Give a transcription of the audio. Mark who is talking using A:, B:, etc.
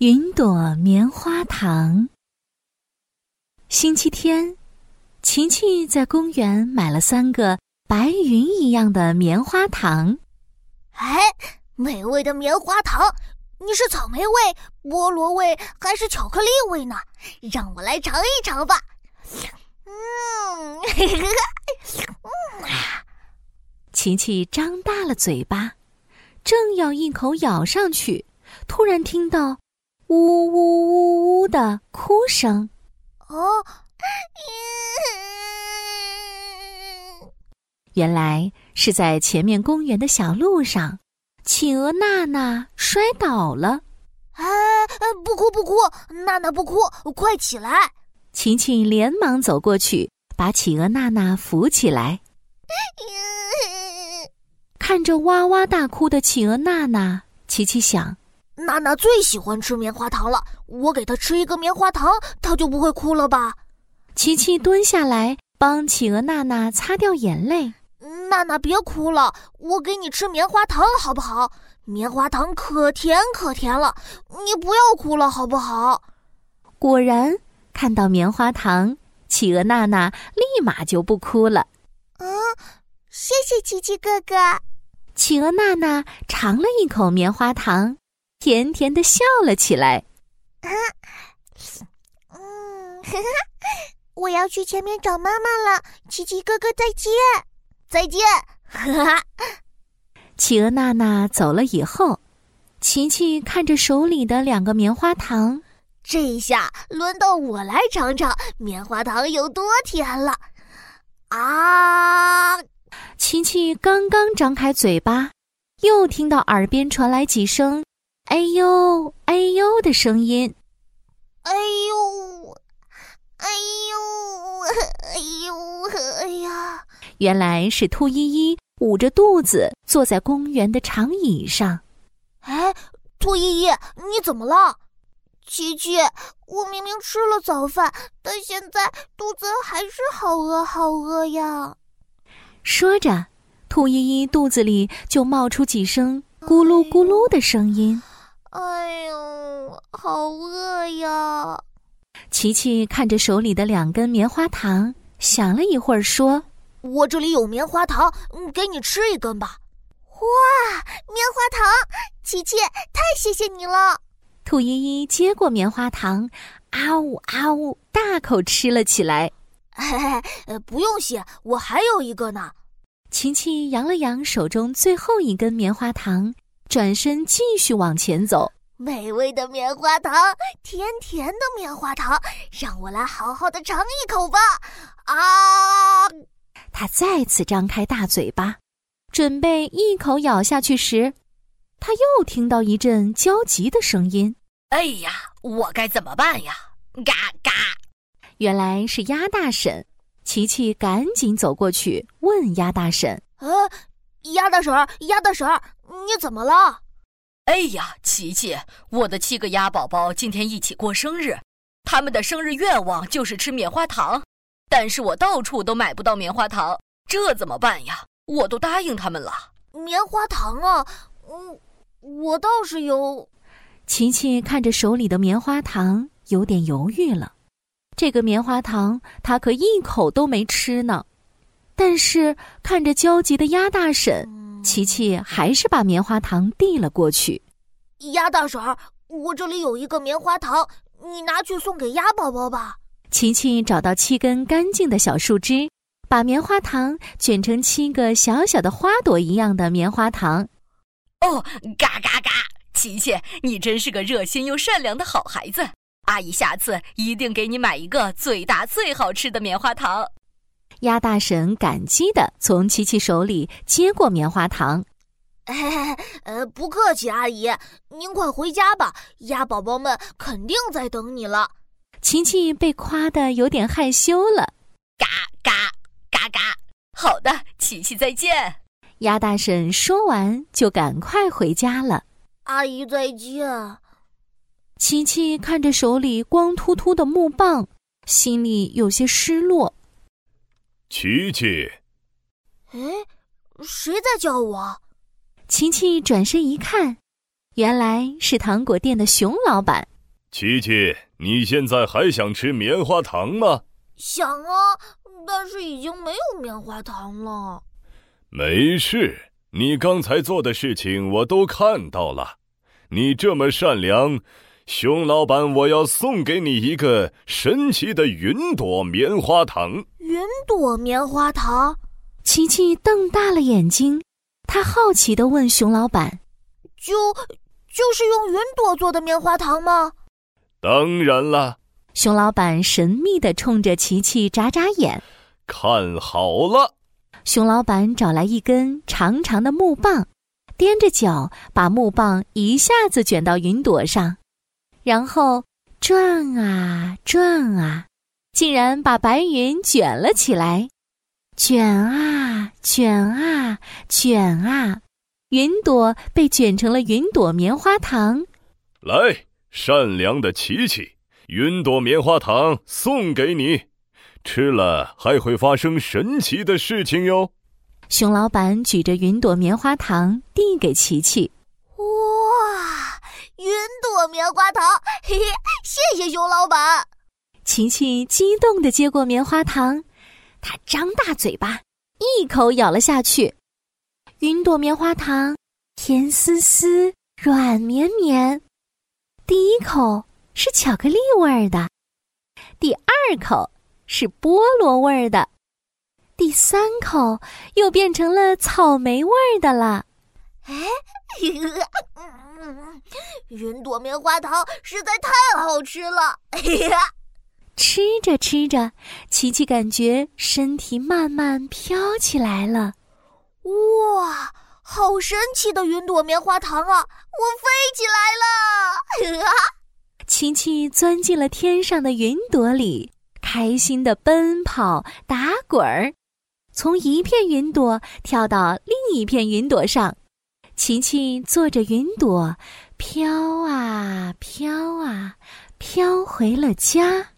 A: 云朵棉花糖。星期天，琪琪在公园买了三个白云一样的棉花糖。
B: 哎，美味的棉花糖！你是草莓味、菠萝味还是巧克力味呢？让我来尝一尝吧。嗯，
A: 琪琪张大了嘴巴，正要一口咬上去，突然听到。呜呜呜呜的哭声，哦，原来是在前面公园的小路上，企鹅娜娜摔倒了。
B: 啊，不哭不哭，娜娜不哭，快起来！
A: 晴晴连忙走过去，把企鹅娜娜扶起来。看着哇哇大哭的企鹅娜娜，琪琪想。
B: 娜娜最喜欢吃棉花糖了，我给她吃一个棉花糖，她就不会哭了吧？
A: 琪琪蹲下来帮企鹅娜娜擦掉眼泪。
B: 娜娜别哭了，我给你吃棉花糖好不好？棉花糖可甜可甜了，你不要哭了好不好？
A: 果然，看到棉花糖，企鹅娜娜立马就不哭了。嗯，
B: 谢谢琪琪哥哥。
A: 企鹅娜娜尝了一口棉花糖。甜甜的笑了起来，啊，
B: 嗯，我要去前面找妈妈了。琪琪哥哥再见，再见。
A: 哈 企鹅娜娜走了以后，琪琪看着手里的两个棉花糖，
B: 这下轮到我来尝尝棉花糖有多甜了。啊！
A: 琪琪刚刚张开嘴巴，又听到耳边传来几声。哎呦，哎呦的声音！
B: 哎呦，哎呦，哎呦，哎呀！
A: 原来是兔依依捂着肚子坐在公园的长椅上。
B: 哎，兔依依，你怎么了？琪琪，我明明吃了早饭，但现在肚子还是好饿，好饿呀！
A: 说着，兔依依肚子里就冒出几声咕噜咕噜的声音。
B: 哎呦，好饿呀！
A: 琪琪看着手里的两根棉花糖，想了一会儿，说：“
B: 我这里有棉花糖，给你吃一根吧。”哇，棉花糖！琪琪，太谢谢你了！
A: 兔依依接过棉花糖，啊呜啊呜，大口吃了起来。
B: 嘿嘿，不用谢，我还有一个呢。
A: 琪琪扬了扬手中最后一根棉花糖。转身继续往前走，
B: 美味的棉花糖，甜甜的棉花糖，让我来好好的尝一口吧！啊！
A: 他再次张开大嘴巴，准备一口咬下去时，他又听到一阵焦急的声音：“
C: 哎呀，我该怎么办呀？”嘎嘎，
A: 原来是鸭大婶。琪琪赶紧走过去问鸭大婶：“呃，
B: 鸭大婶，鸭大婶。”你怎么了？
C: 哎呀，琪琪，我的七个鸭宝宝今天一起过生日，他们的生日愿望就是吃棉花糖，但是我到处都买不到棉花糖，这怎么办呀？我都答应他们了。
B: 棉花糖啊，嗯，我倒是有。
A: 琪琪看着手里的棉花糖，有点犹豫了。这个棉花糖他可一口都没吃呢，但是看着焦急的鸭大婶。琪琪还是把棉花糖递了过去。
B: 鸭大婶儿，我这里有一个棉花糖，你拿去送给鸭宝宝吧。
A: 琪琪找到七根干净的小树枝，把棉花糖卷成七个小小的花朵一样的棉花糖。
C: 哦，嘎嘎嘎！琪琪，你真是个热心又善良的好孩子。阿姨下次一定给你买一个最大最好吃的棉花糖。
A: 鸭大婶感激的从琪琪手里接过棉花糖，
B: 呃，不客气，阿姨，您快回家吧，鸭宝宝们肯定在等你了。
A: 琪琪被夸的有点害羞了，
C: 嘎嘎嘎嘎，好的，琪琪再见。
A: 鸭大婶说完就赶快回家了。
B: 阿姨再见。
A: 琪琪看着手里光秃秃的木棒，心里有些失落。
D: 琪琪，
B: 哎，谁在叫我？
A: 琪琪转身一看，原来是糖果店的熊老板。
D: 琪琪，你现在还想吃棉花糖吗？
B: 想啊，但是已经没有棉花糖了。
D: 没事，你刚才做的事情我都看到了。你这么善良，熊老板，我要送给你一个神奇的云朵棉花糖。
B: 云朵棉花糖，
A: 琪琪瞪大了眼睛，他好奇地问熊老板：“
B: 就就是用云朵做的棉花糖吗？”
D: 当然了。
A: 熊老板神秘地冲着琪琪眨眨眼，
D: 看好了。
A: 熊老板找来一根长长的木棒，踮着脚把木棒一下子卷到云朵上，然后转啊转啊，竟然把白云卷了起来。卷啊卷啊卷啊，云朵被卷成了云朵棉花糖。
D: 来，善良的琪琪。云朵棉花糖送给你，吃了还会发生神奇的事情哟。
A: 熊老板举着云朵棉花糖递给琪琪。
B: 哇，云朵棉花糖，嘿嘿，谢谢熊老板。
A: 琪琪激动地接过棉花糖，他张大嘴巴，一口咬了下去。云朵棉花糖，甜丝丝，软绵绵。第一口。是巧克力味儿的，第二口是菠萝味儿的，第三口又变成了草莓味儿的了。哎，
B: 云朵棉花糖实在太好吃了！
A: 吃着吃着，琪琪感觉身体慢慢飘起来了。
B: 哇，好神奇的云朵棉花糖啊！我飞起来了！
A: 琪琪钻进了天上的云朵里，开心的奔跑、打滚儿，从一片云朵跳到另一片云朵上。晴晴坐着云朵，飘啊飘啊，飘回了家。